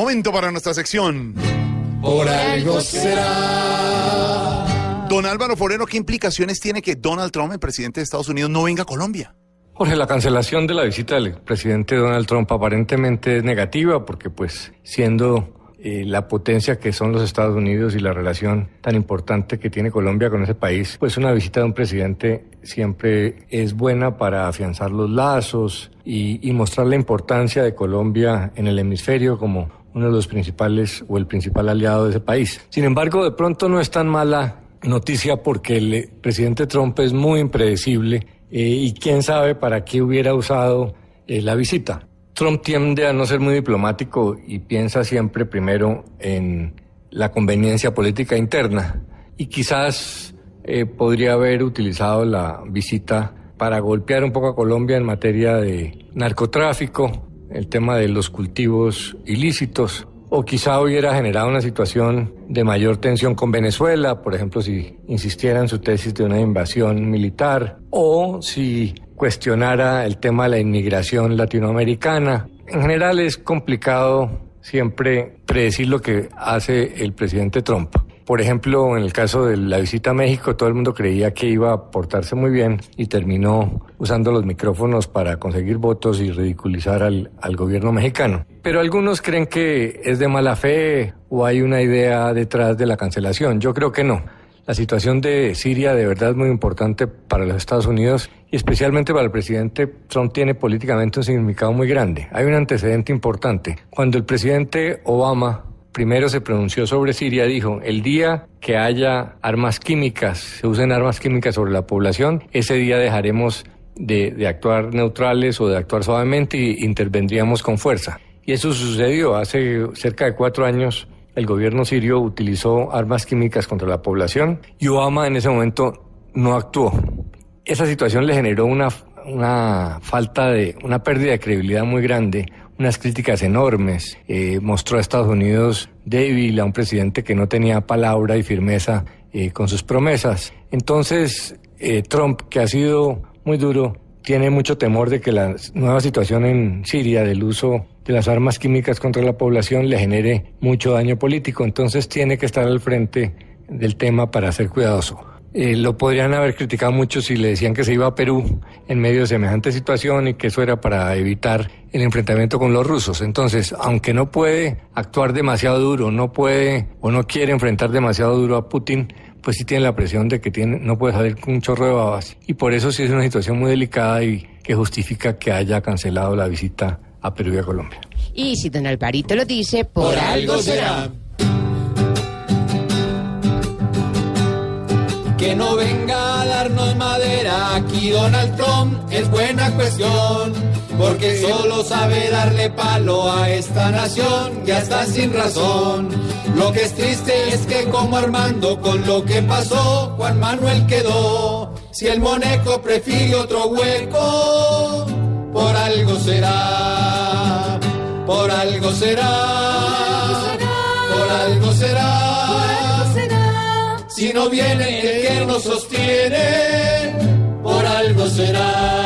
Momento para nuestra sección. Por algo será. Don Álvaro Forero, ¿qué implicaciones tiene que Donald Trump, el presidente de Estados Unidos, no venga a Colombia? Jorge, la cancelación de la visita del presidente Donald Trump aparentemente es negativa porque pues siendo eh, la potencia que son los Estados Unidos y la relación tan importante que tiene Colombia con ese país, pues una visita de un presidente siempre es buena para afianzar los lazos y, mostrar la importancia de Colombia en el hemisferio como uno de los principales o el principal aliado de ese país. Sin embargo, de pronto no es tan mala noticia porque el eh, presidente Trump es muy impredecible eh, y quién sabe para qué hubiera usado eh, la visita. Trump tiende a no ser muy diplomático y piensa siempre primero en la conveniencia política interna. Y quizás eh, podría haber utilizado la visita para golpear un poco a Colombia en materia de narcotráfico, el tema de los cultivos ilícitos, o quizá hubiera generado una situación de mayor tensión con Venezuela, por ejemplo, si insistiera en su tesis de una invasión militar, o si cuestionara el tema de la inmigración latinoamericana. En general es complicado siempre predecir lo que hace el presidente Trump. Por ejemplo, en el caso de la visita a México, todo el mundo creía que iba a portarse muy bien y terminó usando los micrófonos para conseguir votos y ridiculizar al, al, gobierno mexicano. Pero algunos creen que es de mala fe o hay una idea detrás de la cancelación. Yo creo que no. La situación de Siria de verdad es muy importante para los Estados Unidos y especialmente para el presidente Trump tiene políticamente un significado muy grande. Hay un antecedente importante. Cuando el presidente Obama primero se pronunció sobre Siria, dijo, el día que haya armas químicas, se usen armas químicas sobre la población, ese día dejaremos de, actuar neutrales o de actuar suavemente e intervendríamos con fuerza. Y eso sucedió hace cerca de cuatro años. El gobierno sirio utilizó armas químicas contra la población y Obama en ese momento no actuó. Esa situación le generó una, una falta de, una pérdida de credibilidad muy grande, unas críticas enormes. Eh, mostró a Estados Unidos débil, a un presidente que no tenía palabra y firmeza eh, con sus promesas. Entonces, eh, Trump, que ha sido muy duro, tiene mucho temor de que la nueva situación en Siria del uso de las armas químicas contra la población le genere mucho daño político. Entonces tiene que estar al frente del tema para ser cuidadoso. Eh, lo podrían haber criticado mucho si le decían que se iba a Perú en medio de semejante situación y que eso era para evitar el enfrentamiento con los rusos. Entonces, aunque no puede actuar demasiado duro, no puede o no quiere enfrentar demasiado duro a Putin, pues sí tiene la presión de que tiene, no puede salir con un chorro de babas. Y por eso sí es una situación muy delicada y que justifica que haya cancelado la visita a Perú y a Colombia. Y si don Alvarito lo dice, por, Por algo será. Que no venga a darnos madera, aquí Donald Trump es buena cuestión, porque solo sabe darle palo a esta nación, ya está sin razón. Lo que es triste es que como Armando con lo que pasó, Juan Manuel quedó. Si el moneco prefiere otro hueco, por algo será, por algo será, por algo será. Si no viene el que nos sostiene, por algo será.